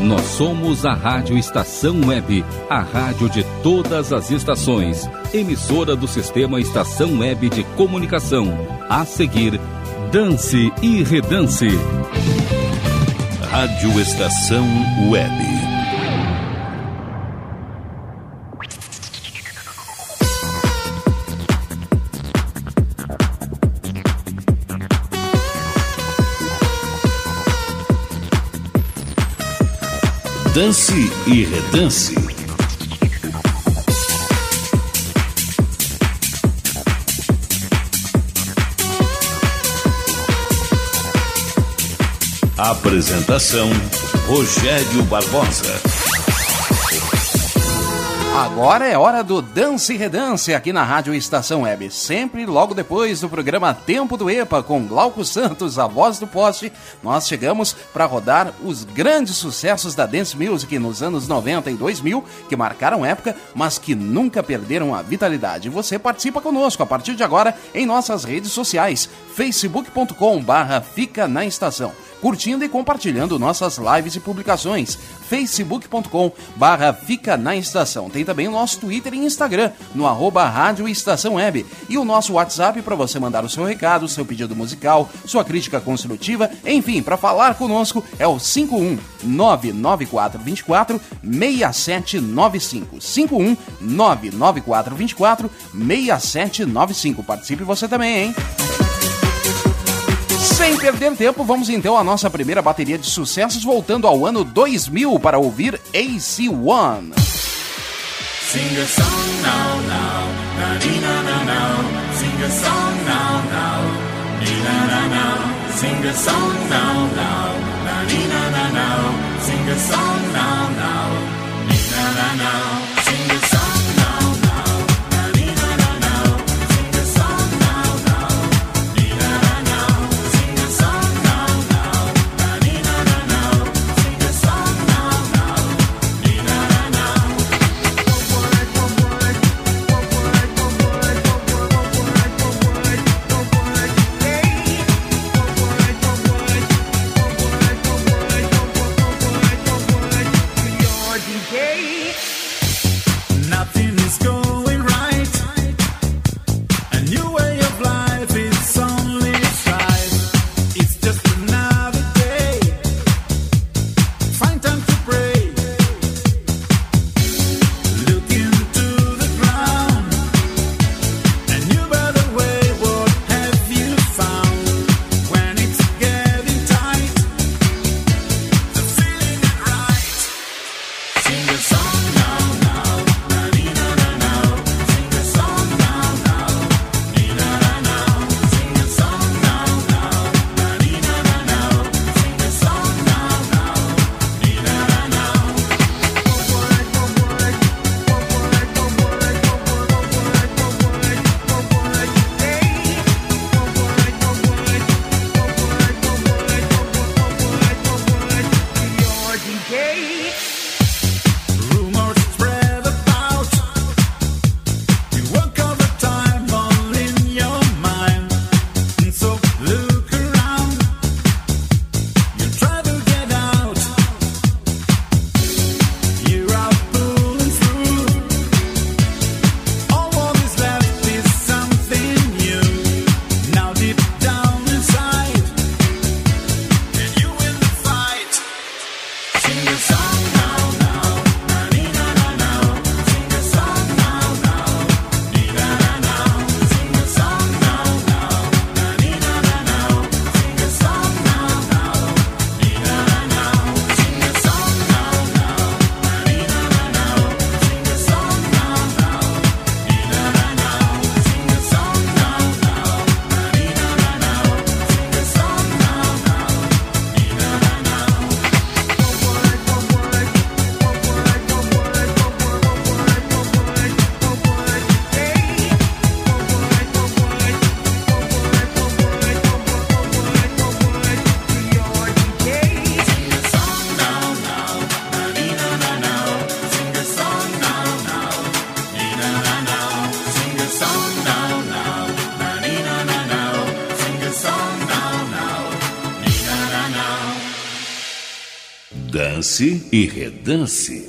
Nós somos a Rádio Estação Web, a rádio de todas as estações, emissora do sistema Estação Web de Comunicação. A seguir, Dance e Redance. Rádio Estação Web. Dance e Redance. Apresentação Rogério Barbosa. Agora é hora do Dance e Redance aqui na Rádio Estação Web. Sempre logo depois do programa Tempo do EPA com Glauco Santos, a voz do poste, nós chegamos para rodar os grandes sucessos da Dance Music nos anos 90 e 2000, que marcaram época, mas que nunca perderam a vitalidade. Você participa conosco a partir de agora em nossas redes sociais, facebook.com/barra Fica na Estação curtindo e compartilhando nossas lives e publicações. facebook.com barra Fica na Estação. Tem também o nosso Twitter e Instagram, no arroba Rádio Estação Web. E o nosso WhatsApp para você mandar o seu recado, seu pedido musical, sua crítica construtiva, enfim, para falar conosco é o 51 99424 6795. 51 99424 6795. Participe você também, hein? Sem perder tempo, vamos então à nossa primeira bateria de sucessos, voltando ao ano 2000 para ouvir AC1. Sing a song now, now, na na na na, sing a song now, now, na na na, sing a song now, now, na na na na, sing a song now, now, na na na. Dance e E Redance.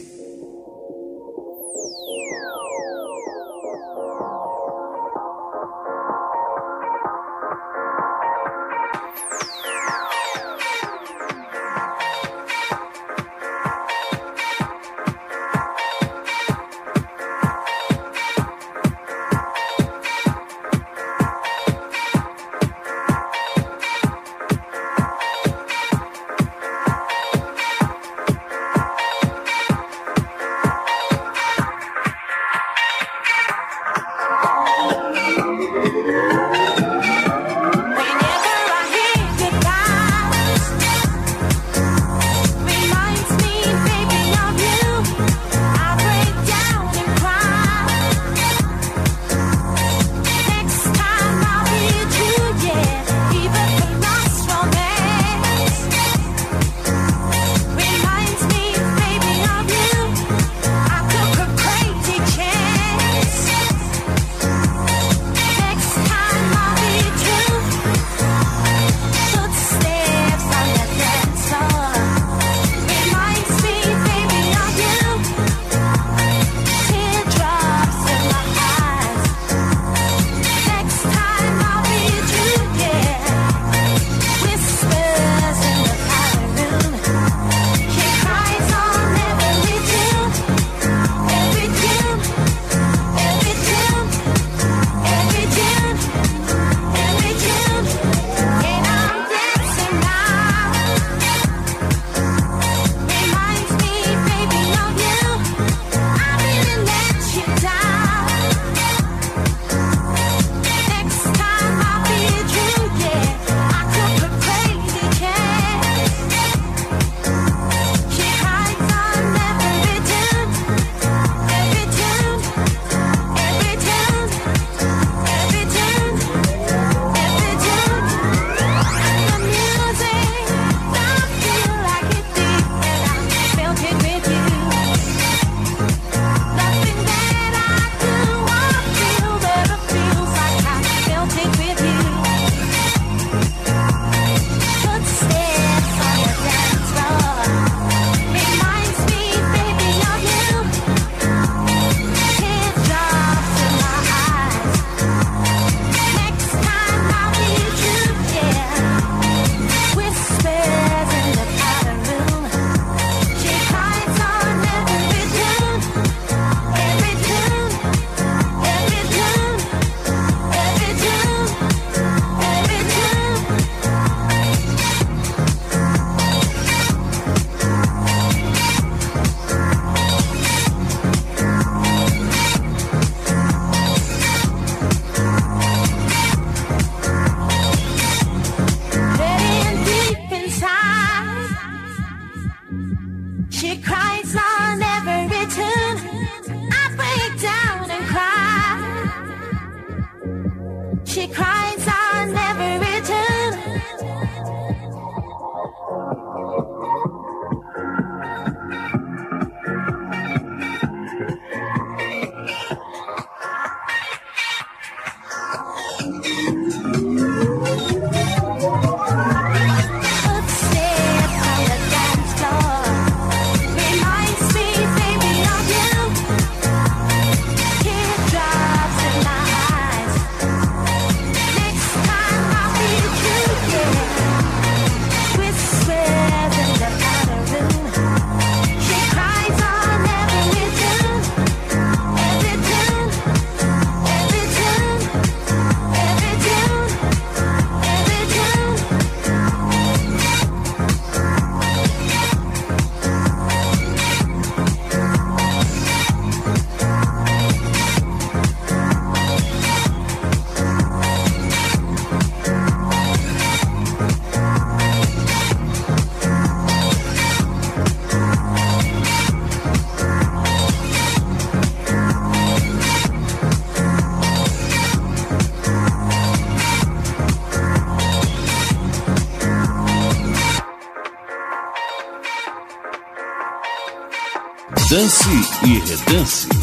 Dance e redance.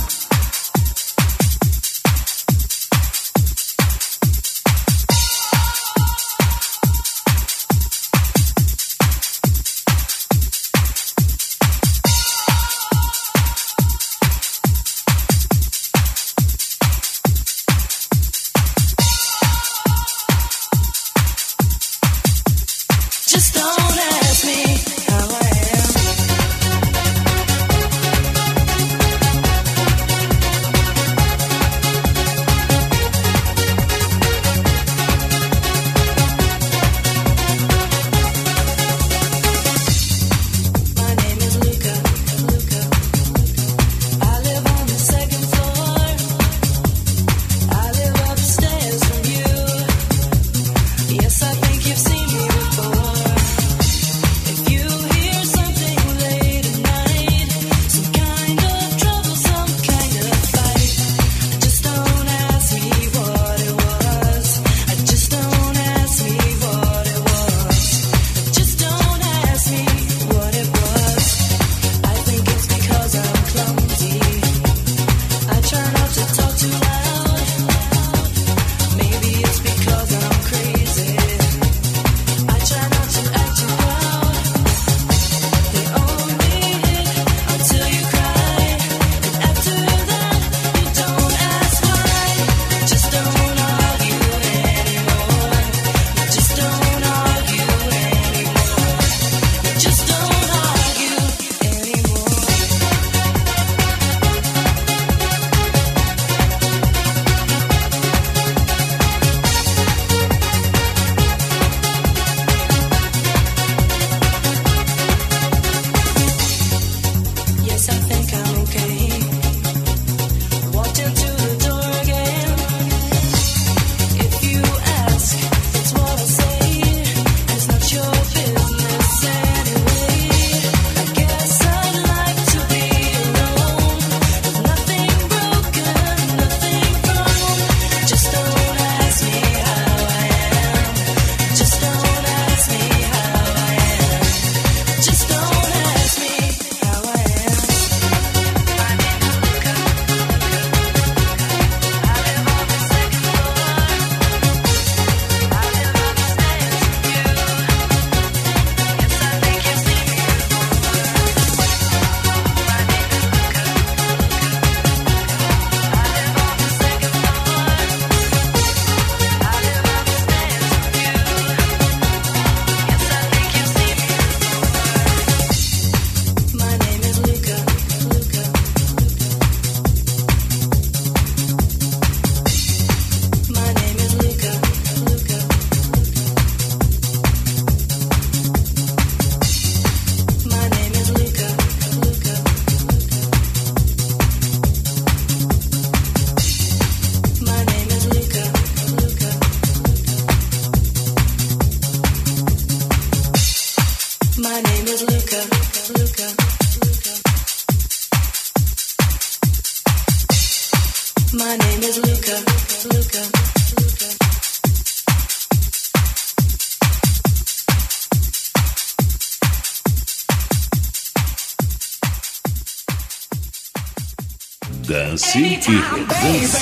Dance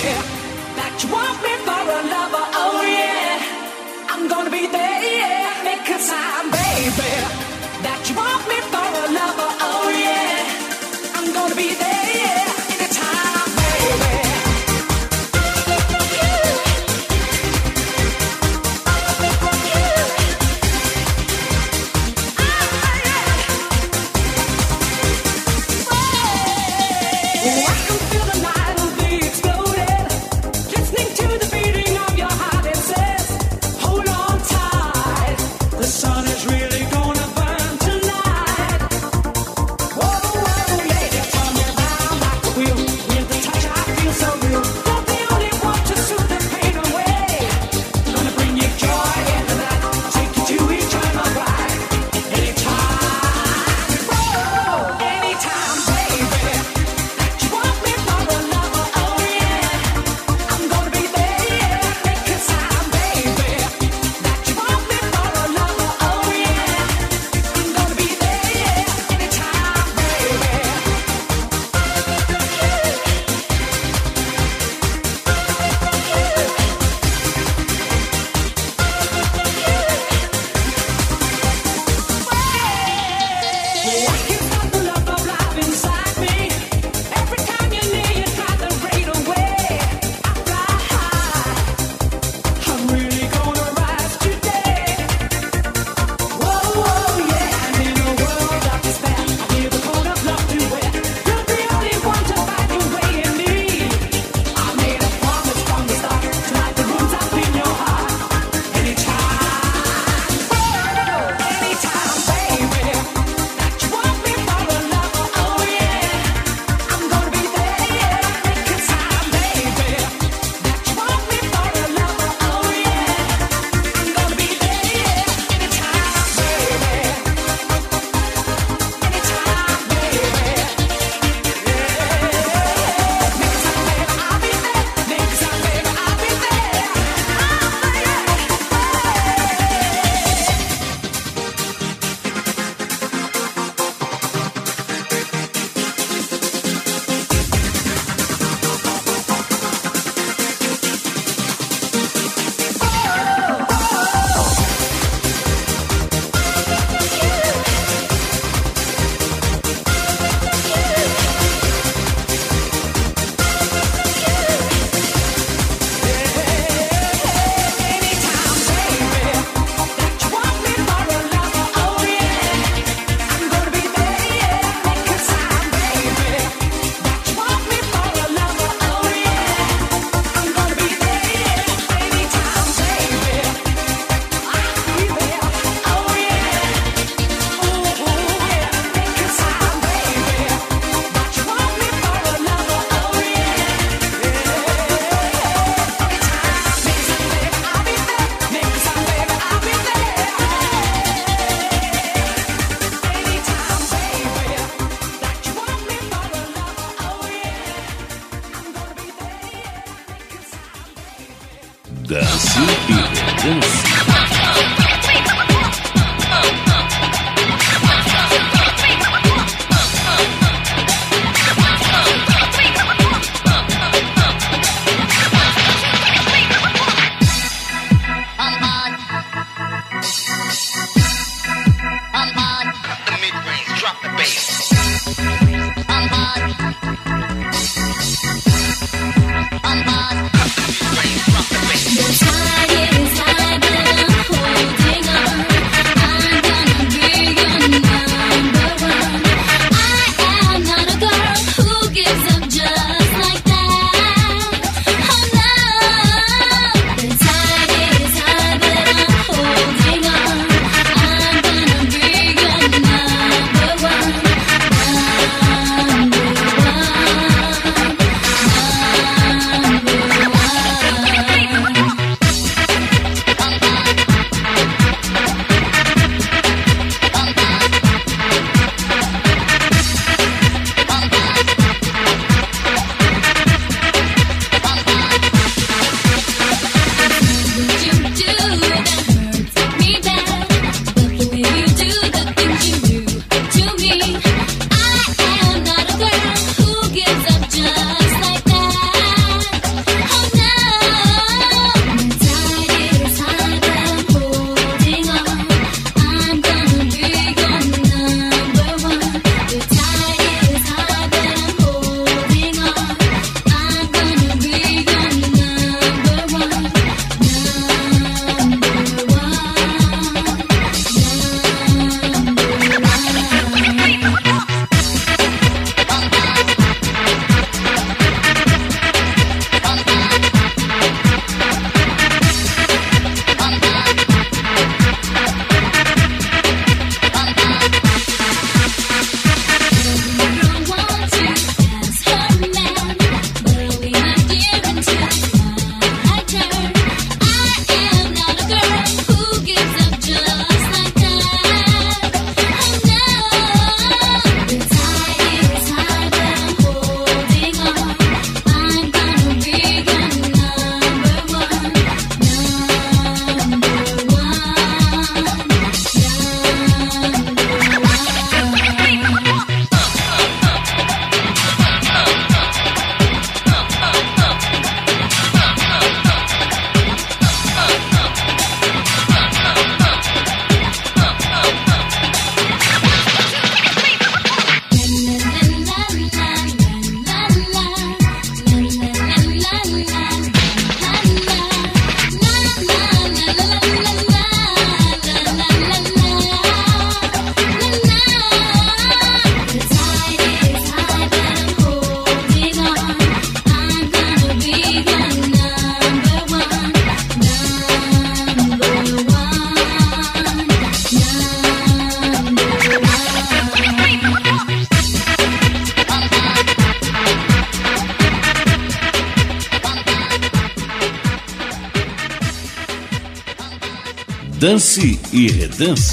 Dance.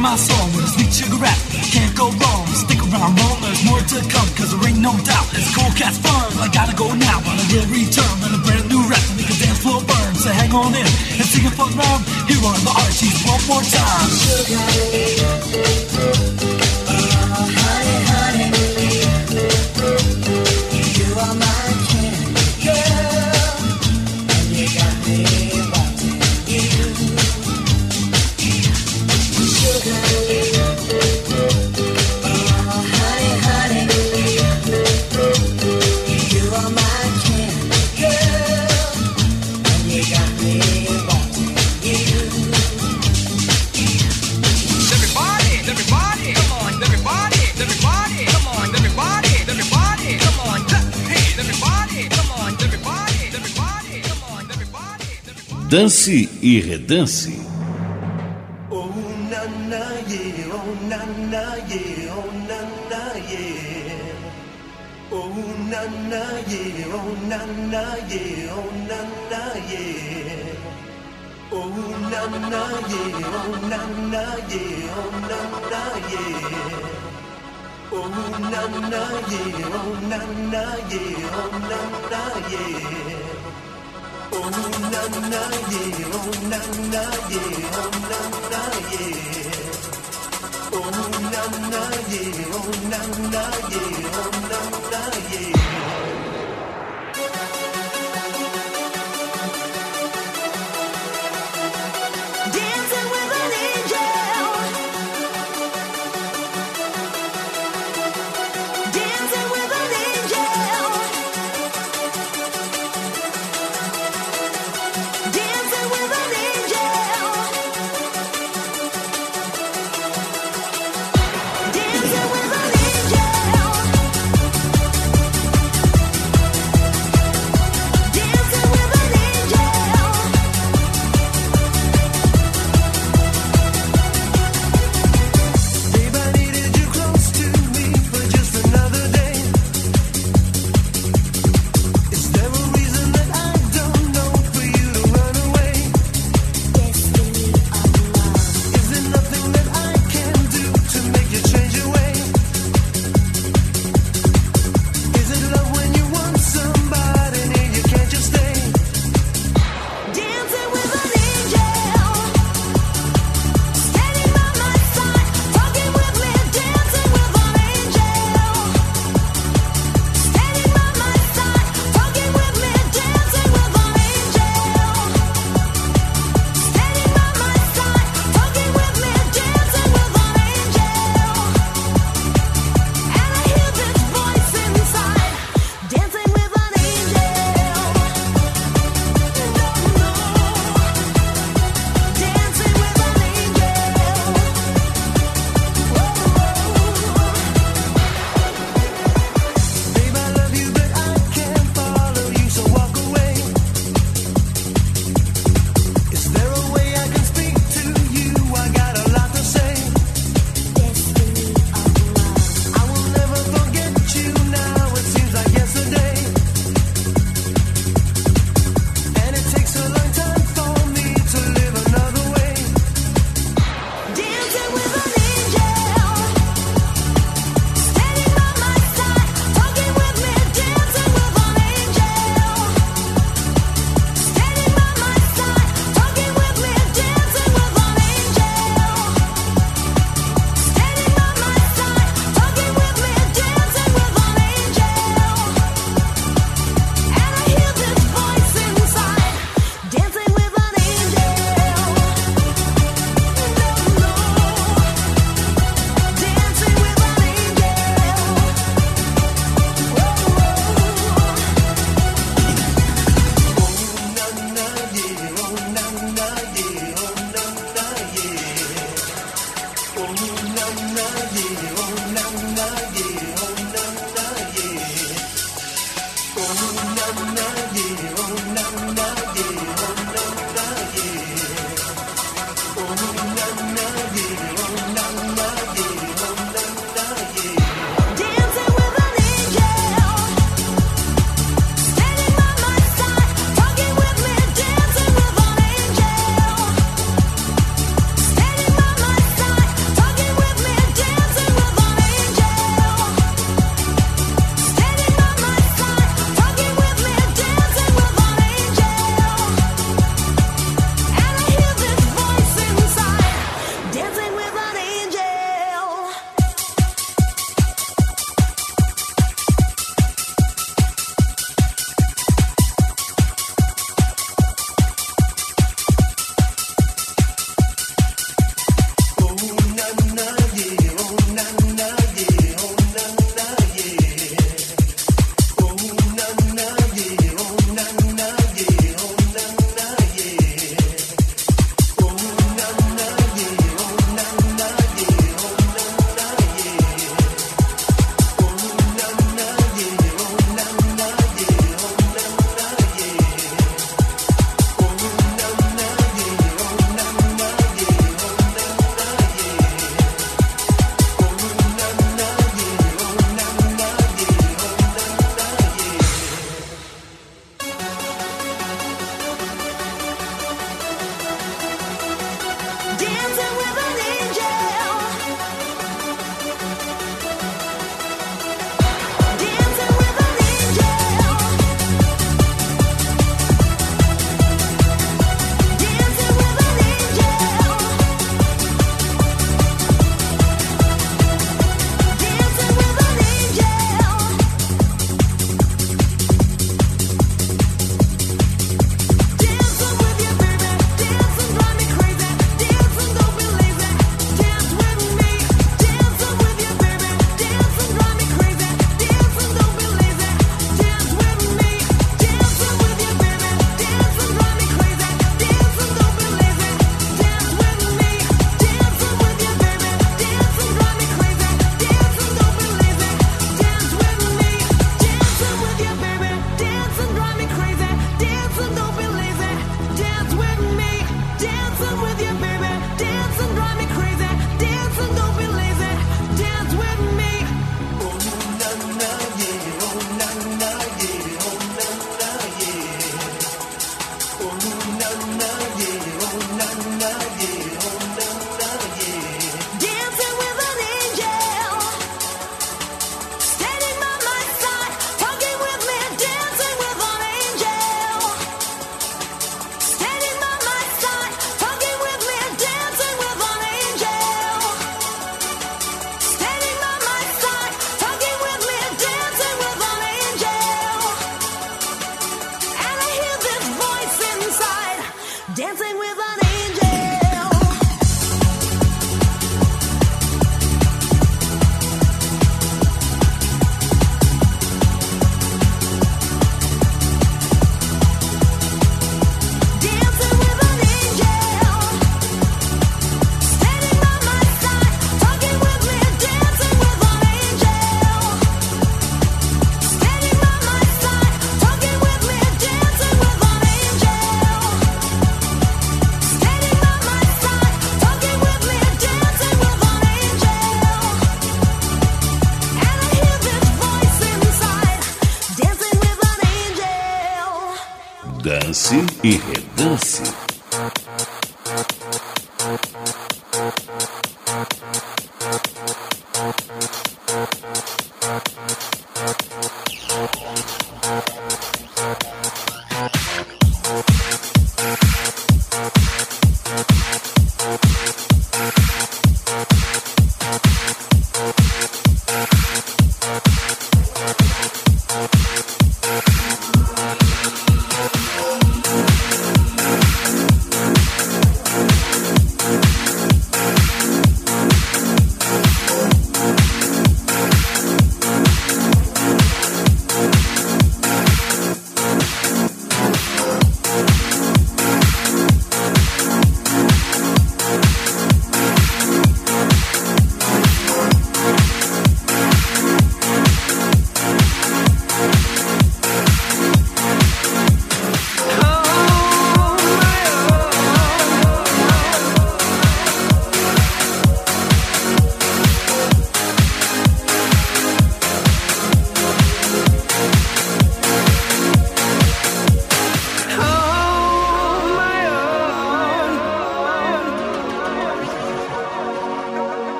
my song with a sweet sugar rap. Can't go wrong, stick around long, there's more to come, cause there ain't no doubt. It's cool cats firm, I gotta go now, but I will return with a brand new rap, and make a dance floor burn. So hang on in and sing a fun round here on the Archies one more time. Sugar. Uh-huh. Na na yeah, oh na na yeah. Oh na na yeah, oh na na yeah, oh na na yeah. Oh na na yeah, oh na na yeah, oh na na yeah. Oh na na yeah, oh na na yeah, oh na na yeah. Oh na na yeah, oh na na yeah, oh na na yeah.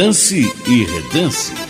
Dance e Redance.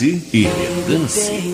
E redance.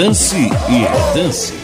Dance e redance.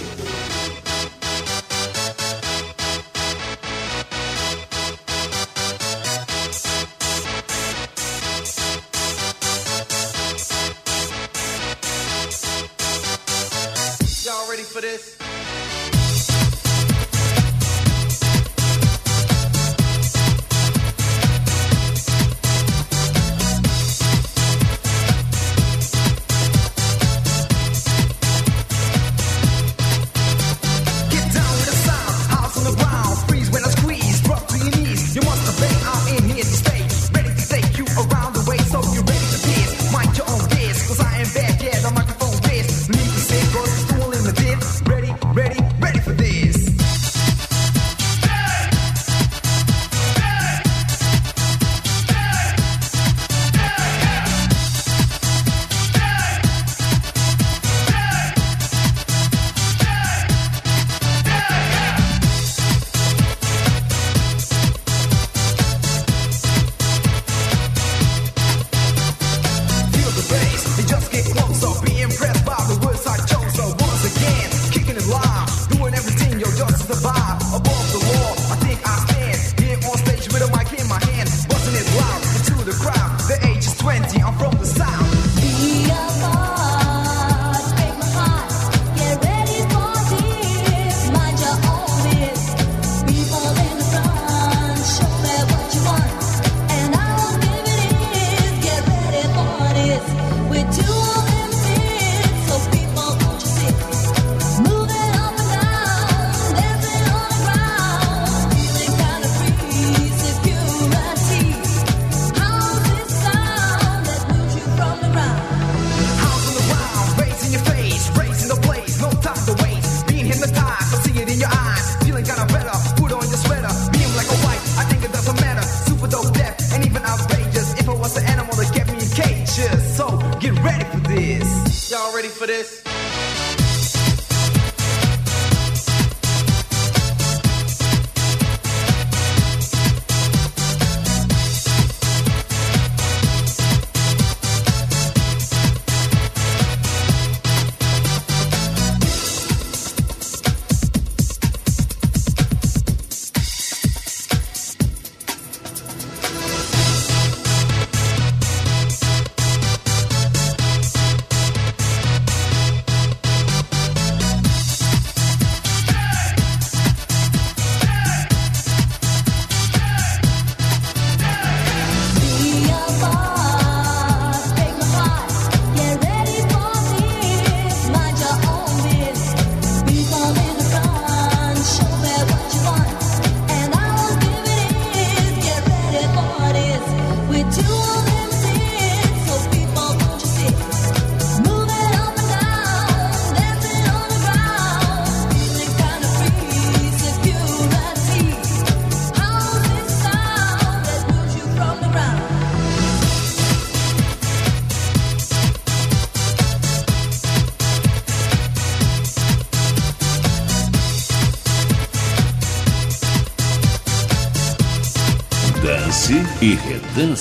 E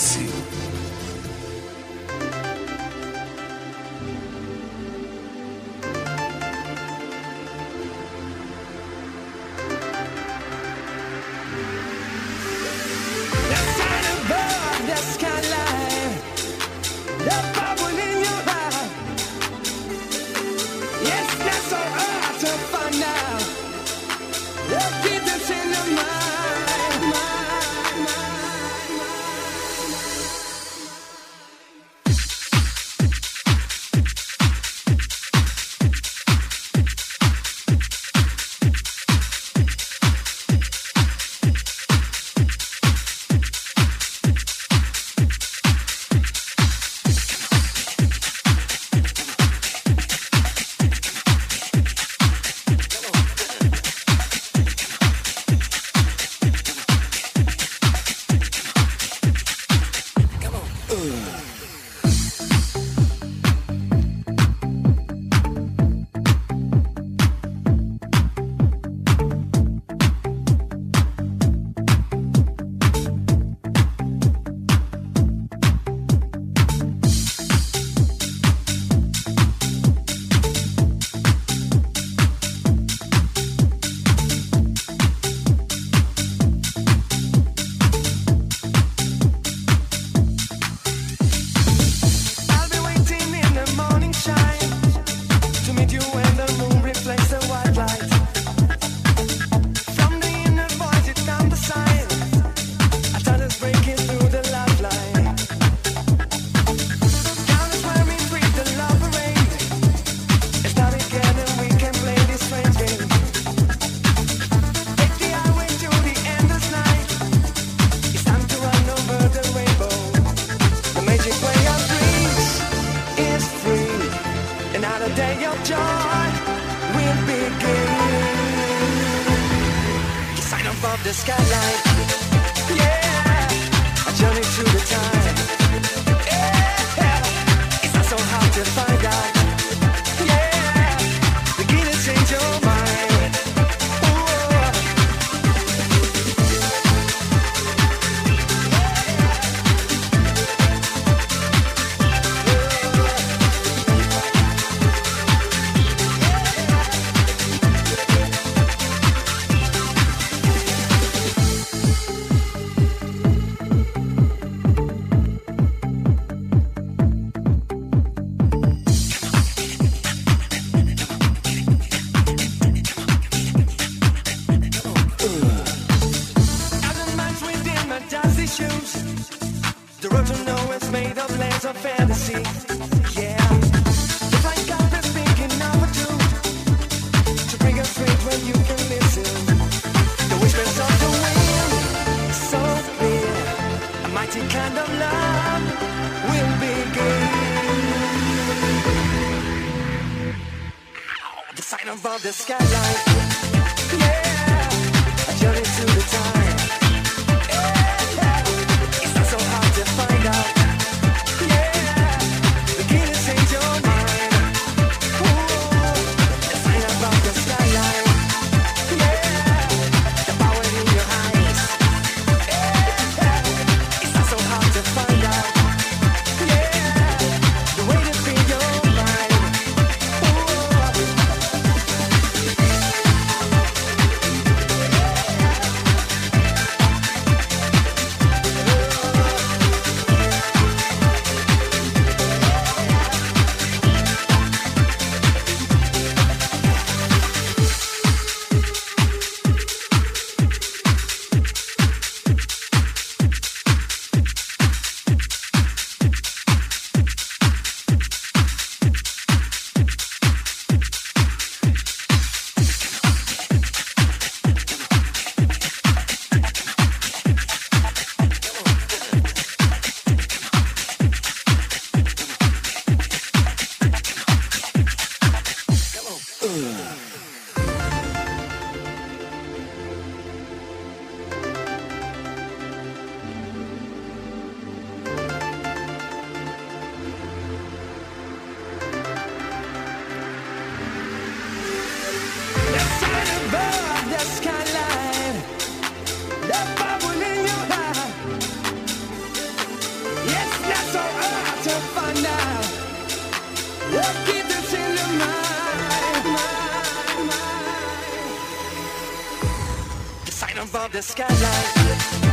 sign above the skyline.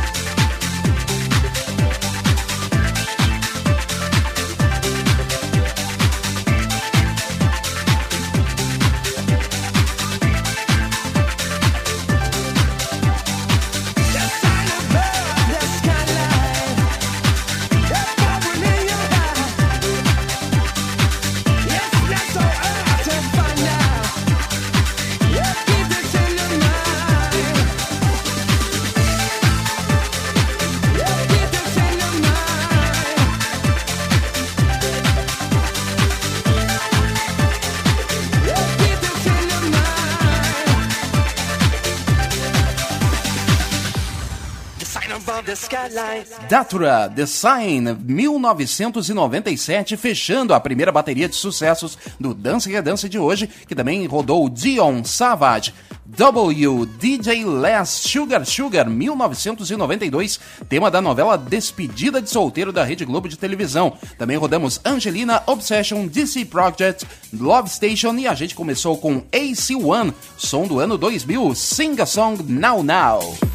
Datura, The Sign, 1997, fechando a primeira bateria de sucessos do Dance Redance de hoje, que também rodou Dion Savage. W, DJ Les, Sugar Sugar, 1992, tema da novela Despedida de Solteiro da Rede Globo de televisão. Também rodamos Angelina, Obsession, DC Project, Love Station e a gente começou com AC1, som do ano 2000, Sing a Song Now Now.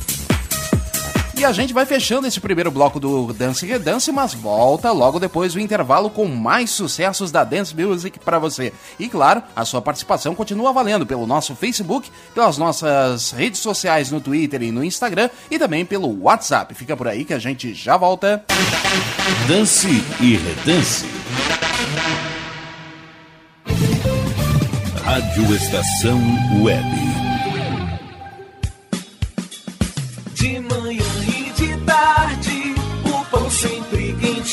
E a gente vai fechando esse primeiro bloco do Dance Redance, mas volta logo depois do intervalo com mais sucessos da Dance Music para você. E claro, a sua participação continua valendo pelo nosso Facebook, pelas nossas redes sociais no Twitter e no Instagram e também pelo WhatsApp. Fica por aí que a gente já volta. Dance e Redance. Rádio Estação Web.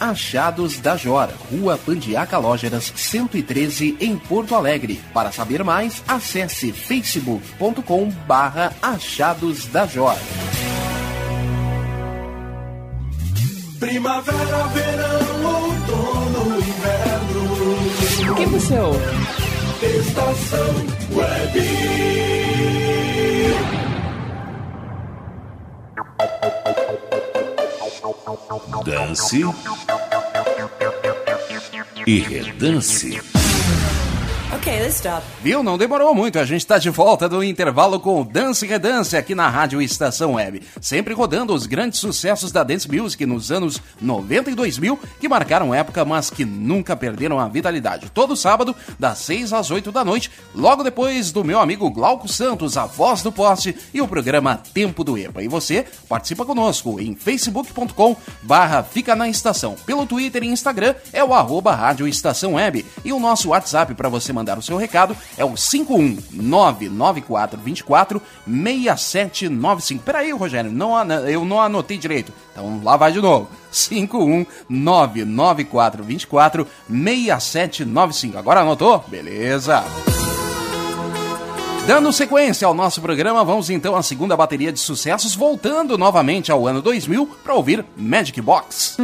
Achados da Jor, Rua Pandiaca Lógeras, 113 em Porto Alegre. Para saber mais, acesse facebook.com barra Achados da Jor. Primavera, verão, outono, inverno. O que você ouve? Estação Web. Dance e redance. Okay, let's stop. Viu? Não demorou muito. A gente está de volta do intervalo com Dance e Redance aqui na Rádio Estação Web. Sempre rodando os grandes sucessos da Dance Music nos anos 90 e 2000, que marcaram época, mas que nunca perderam a vitalidade. Todo sábado, das 6 às 8 da noite, logo depois do meu amigo Glauco Santos, a voz do poste, e o programa Tempo do EPA. E você participa conosco em facebook.com barra Fica na Estação. Pelo Twitter e Instagram é o arroba Rádio Estação Web. E o nosso WhatsApp para você mandar o seu recado é o 51994246795. Peraí, Rogério, não, eu não anotei direito. Então lá vai de novo. 51994246795. Agora anotou? Beleza. Dando sequência ao nosso programa, vamos então à segunda bateria de sucessos, voltando novamente ao ano 2000 para ouvir Magic Box.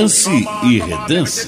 Dance e Redance.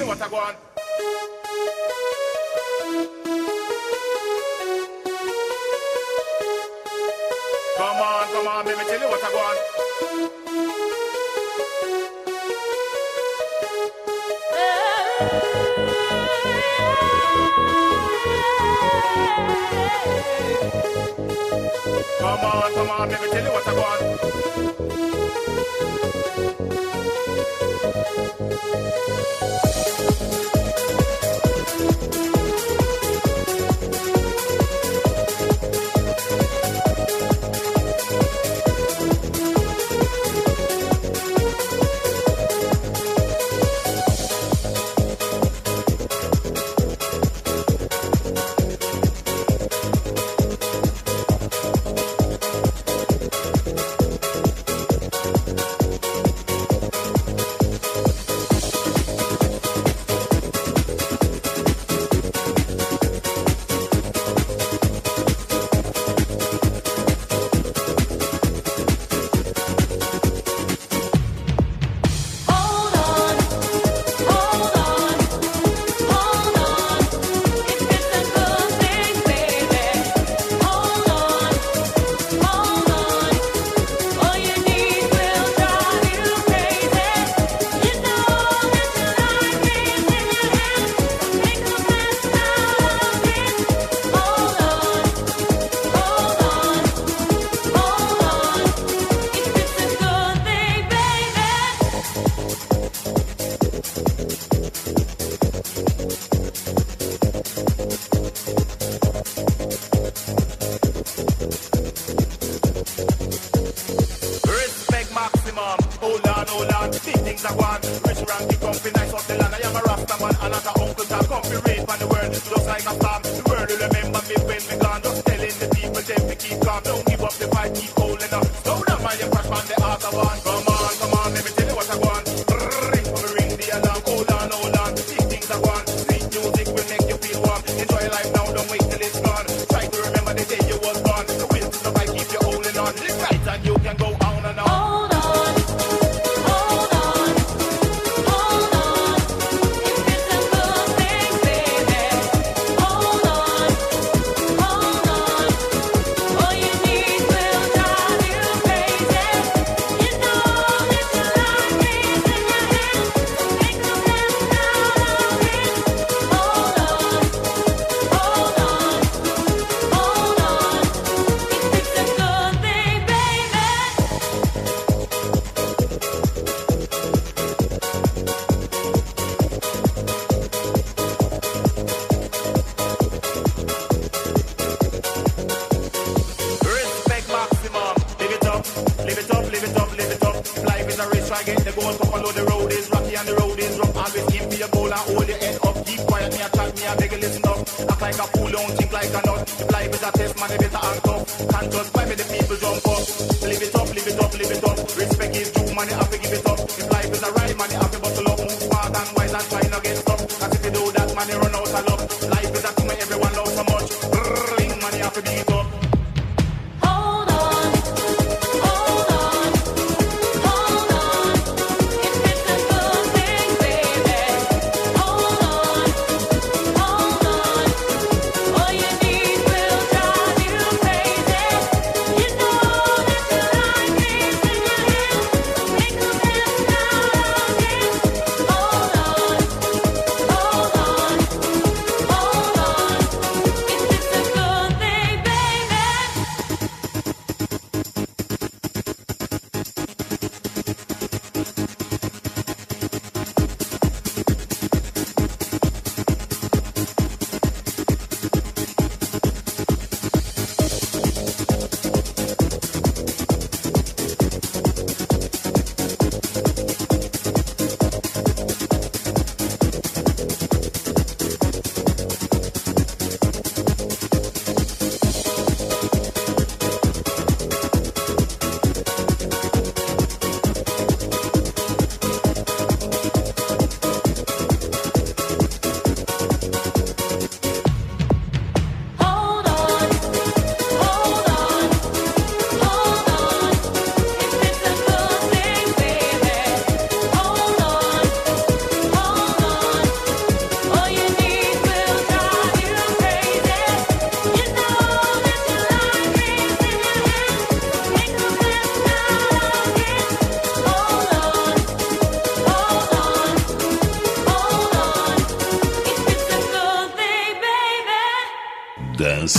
rank, it come nice off the land. I am a Rastaman, a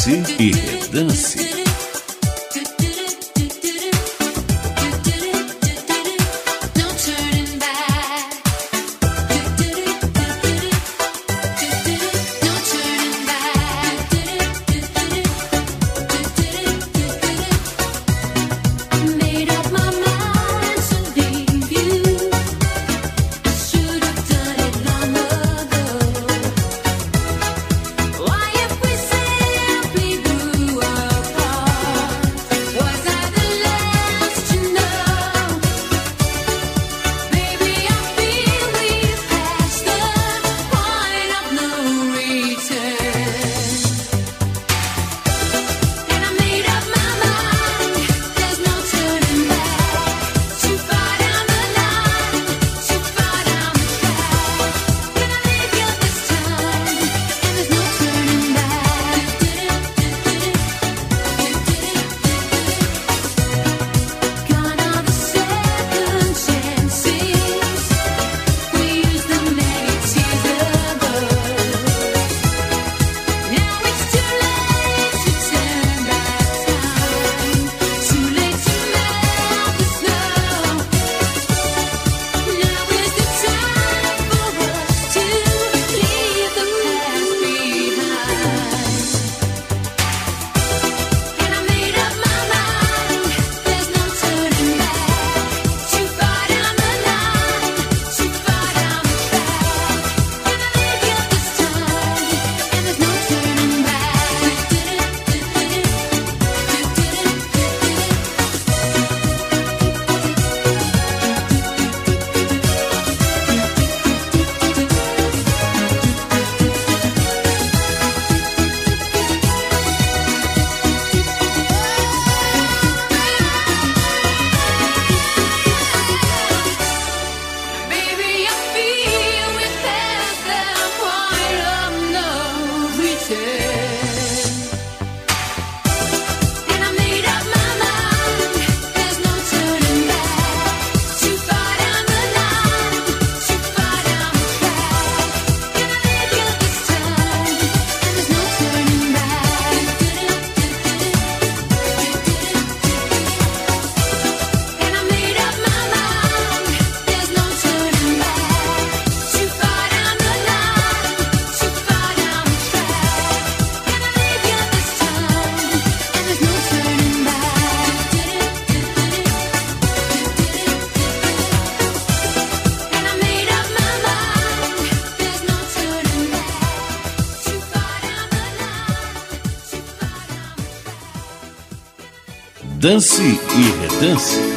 Dance e redance. Dance e redance.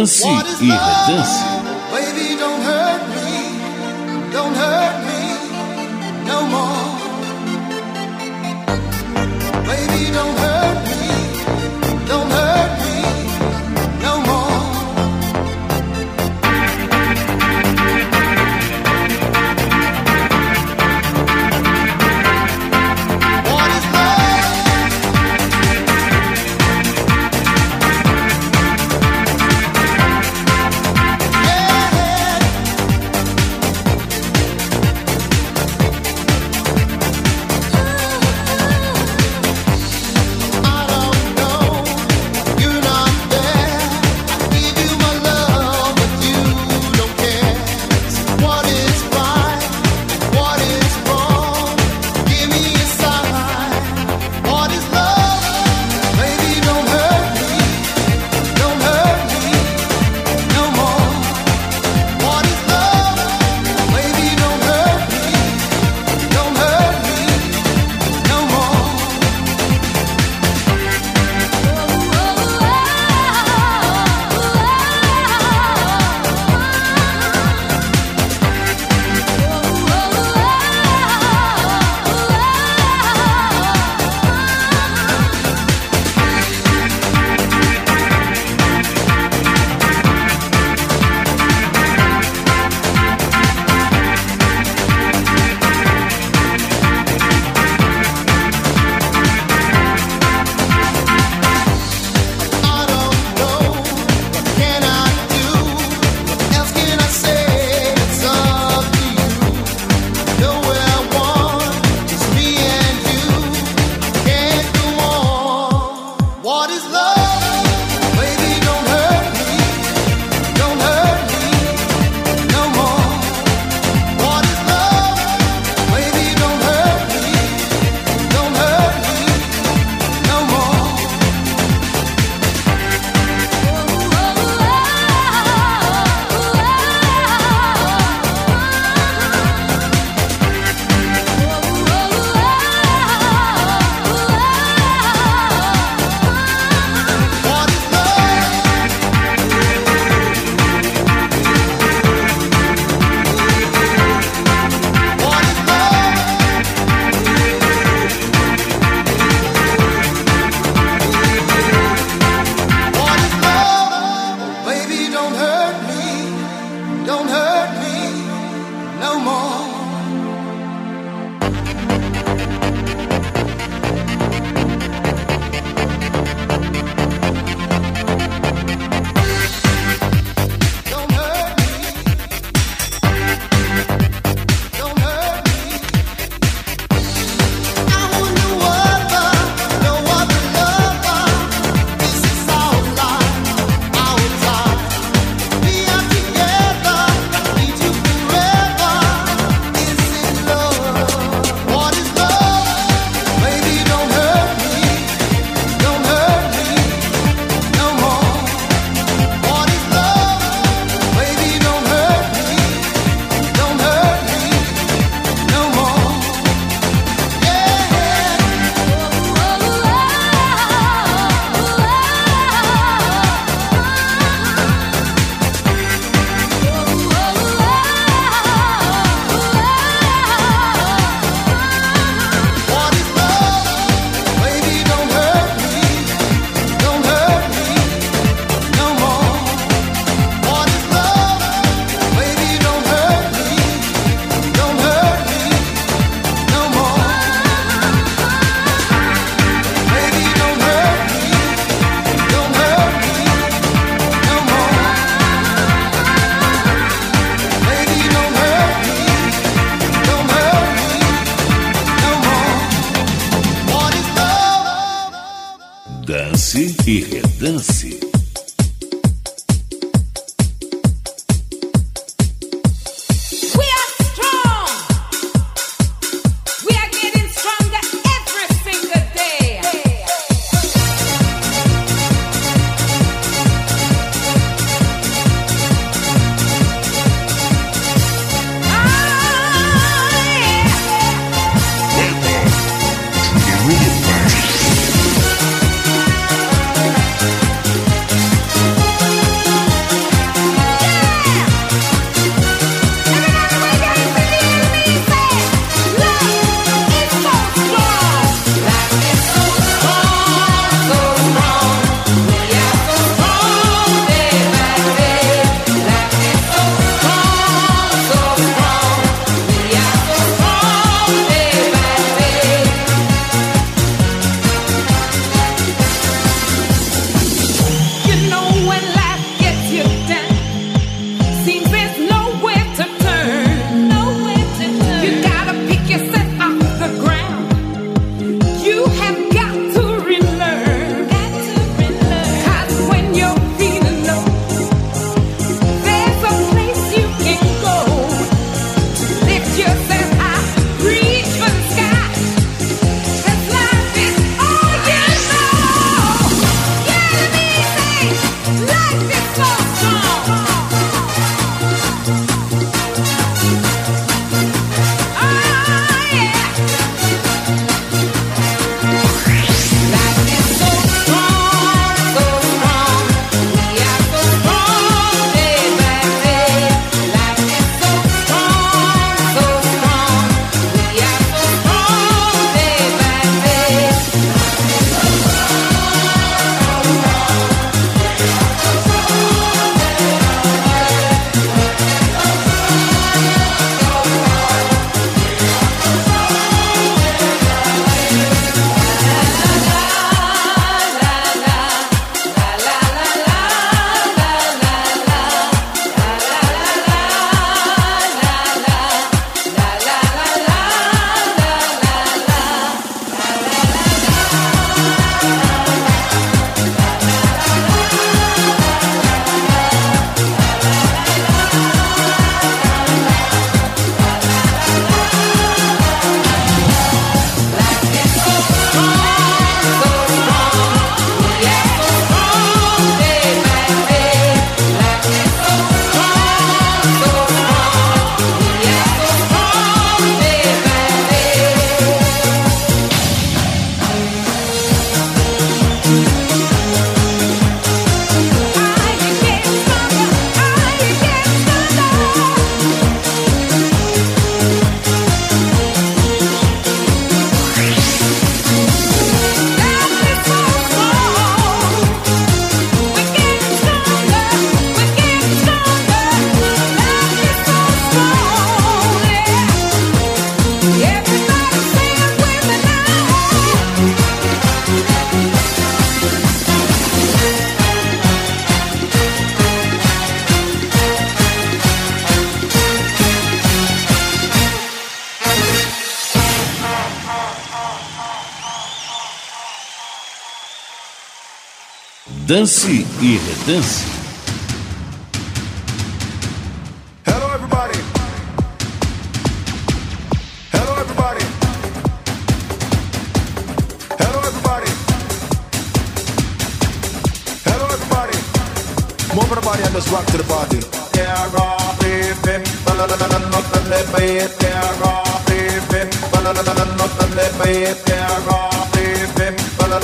Dance e redance. lance e retance. Hello everybody. Hello everybody. Hello everybody. Hello everybody. Move the and just rock the party. Yeah, rock, baby. Ba da da da da da da Yeah, rock, baby. Ba da da da da da da Yeah, rock, baby. Ba da.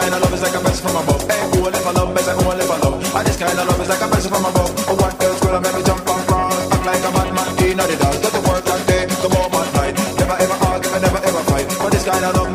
Kind of love is like a blessing from above. Hey, only for love, best and only for love. And this kind of love is like a blessing from above. A white girl's gonna make me jump and cross. Act like a bad man, in the dance. Go to work all day, come home at night. Never ever argue, never ever fight. But this kind of love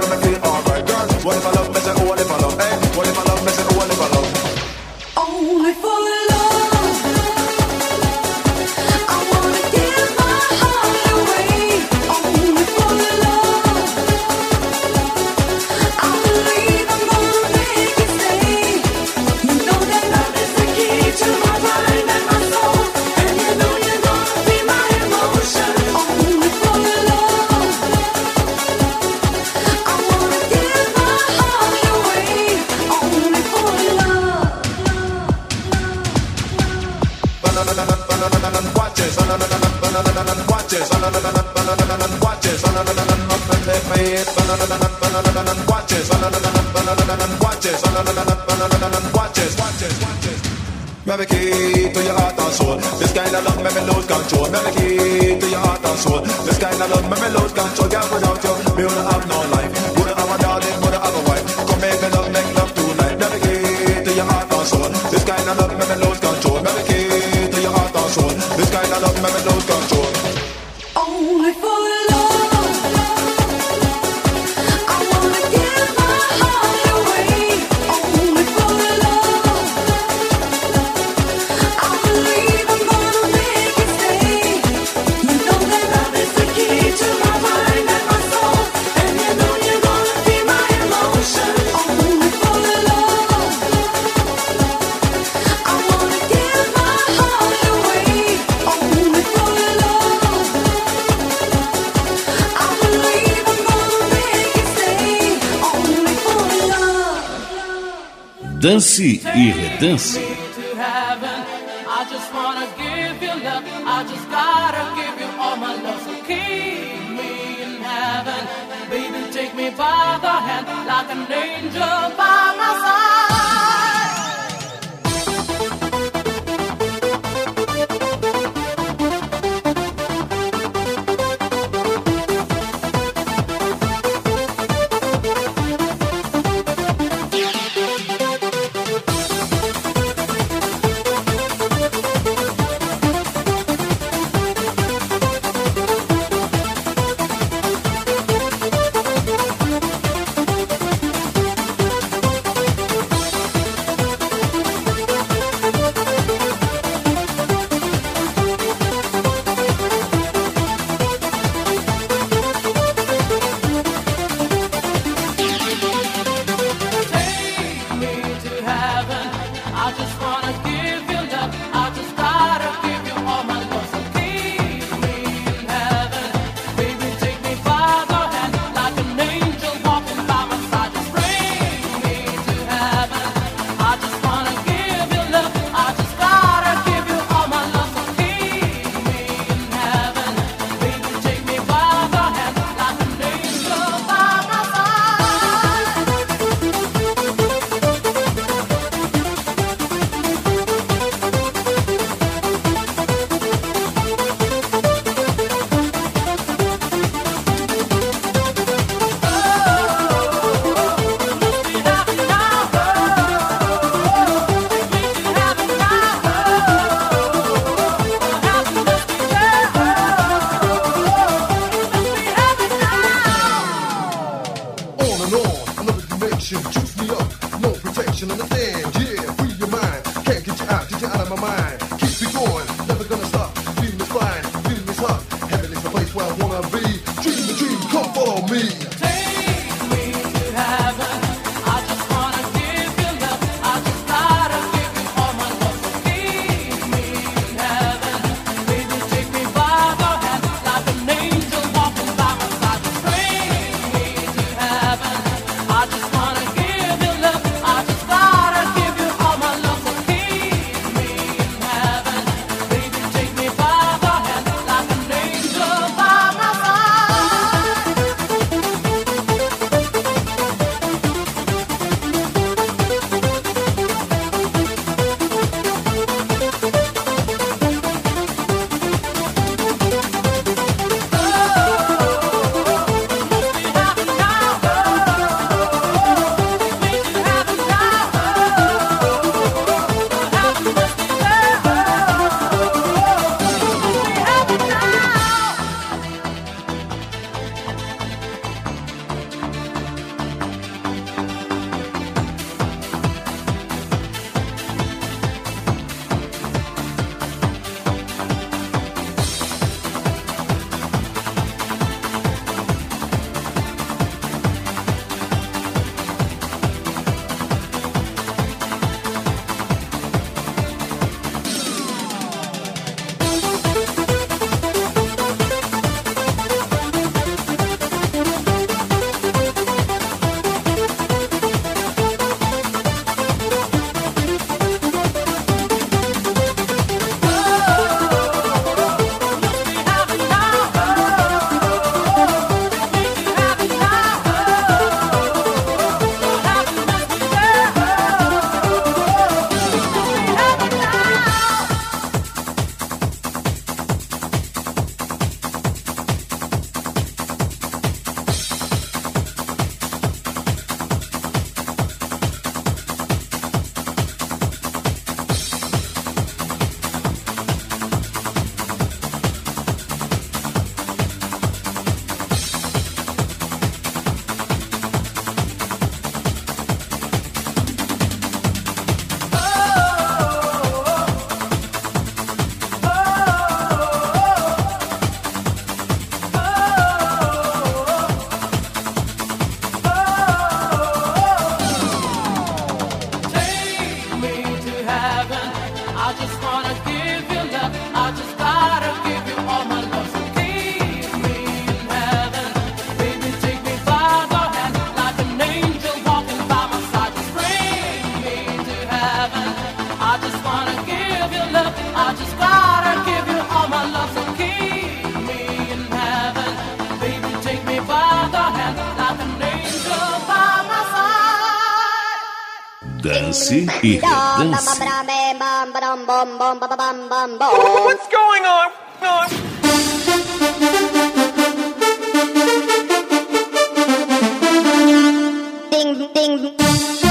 Dance e Redance. E redance. What's going on? Ding, ding.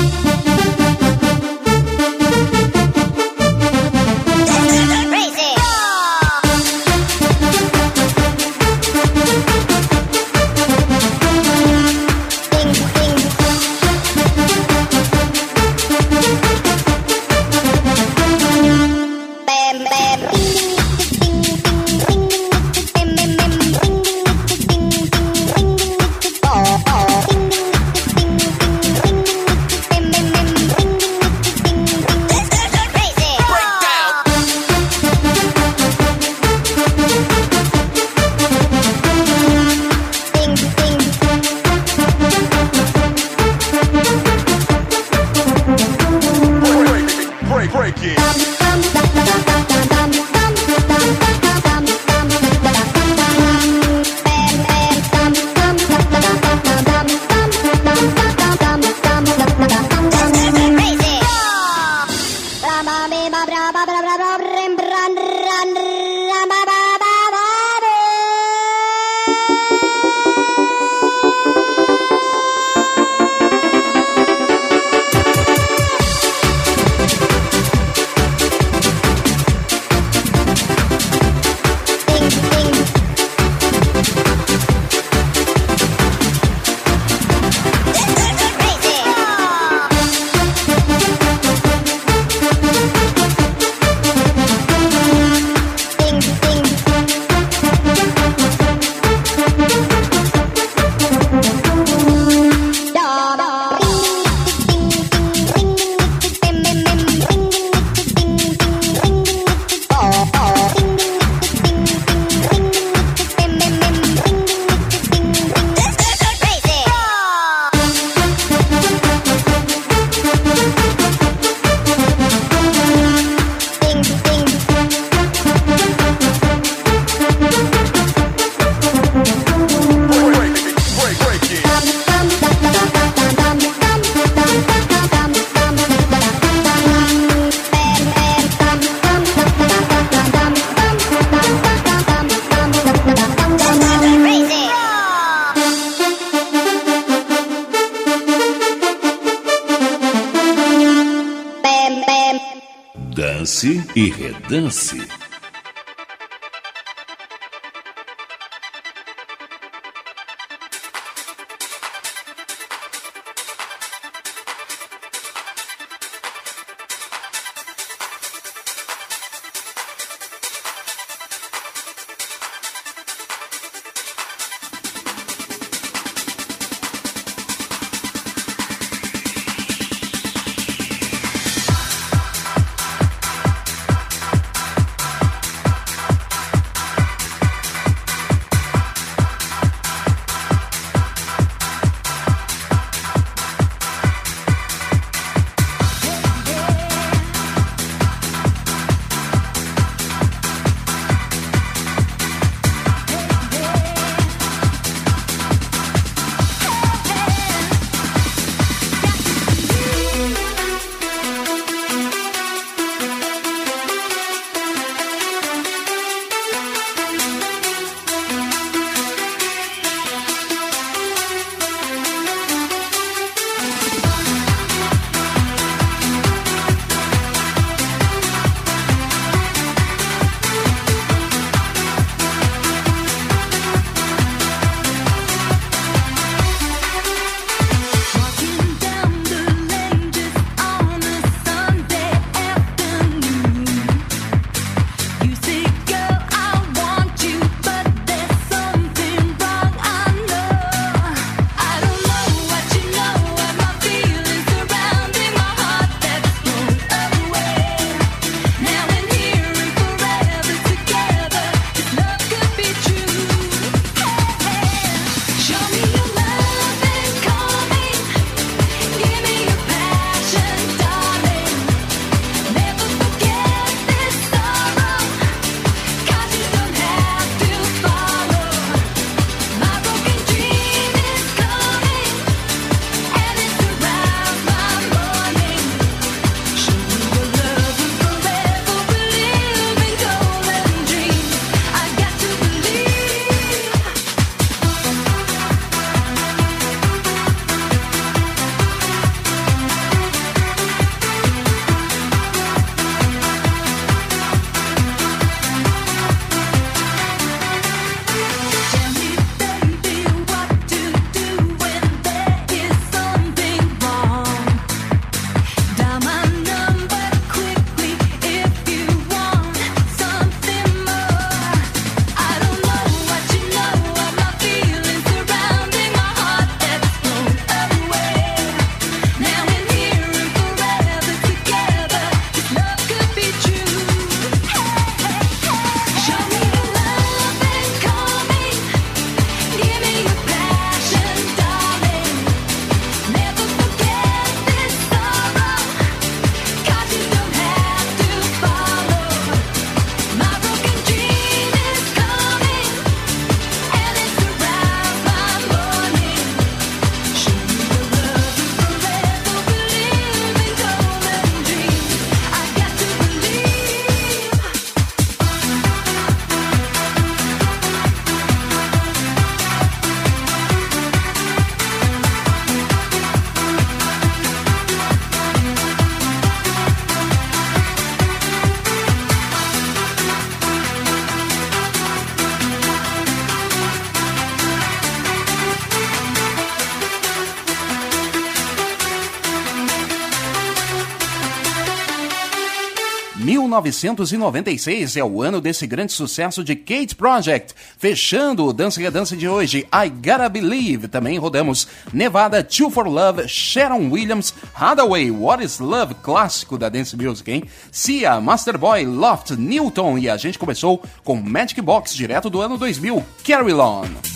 1996 é o ano desse grande sucesso de Kate Project. Fechando o Dance Redance de hoje, I Gotta Believe. Também rodamos Nevada, Two for Love, Sharon Williams, Hathaway, What is Love, clássico da Dance Music, hein? Sia, Master Boy, Loft, Newton e a gente começou com Magic Box, direto do ano 2000, Carry On.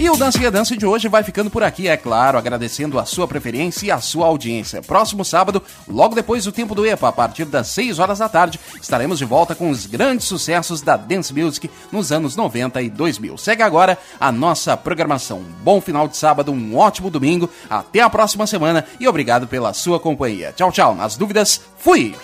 E o Dance e Dance de hoje vai ficando por aqui, é claro, agradecendo a sua preferência e a sua audiência. Próximo sábado, logo depois do tempo do EPA, a partir das 6 horas da tarde, estaremos de volta com os grandes sucessos da Dance Music nos anos 90 e 2000. Segue agora a nossa programação. Bom final de sábado, um ótimo domingo, até a próxima semana e obrigado pela sua companhia. Tchau, tchau. Nas dúvidas, fui!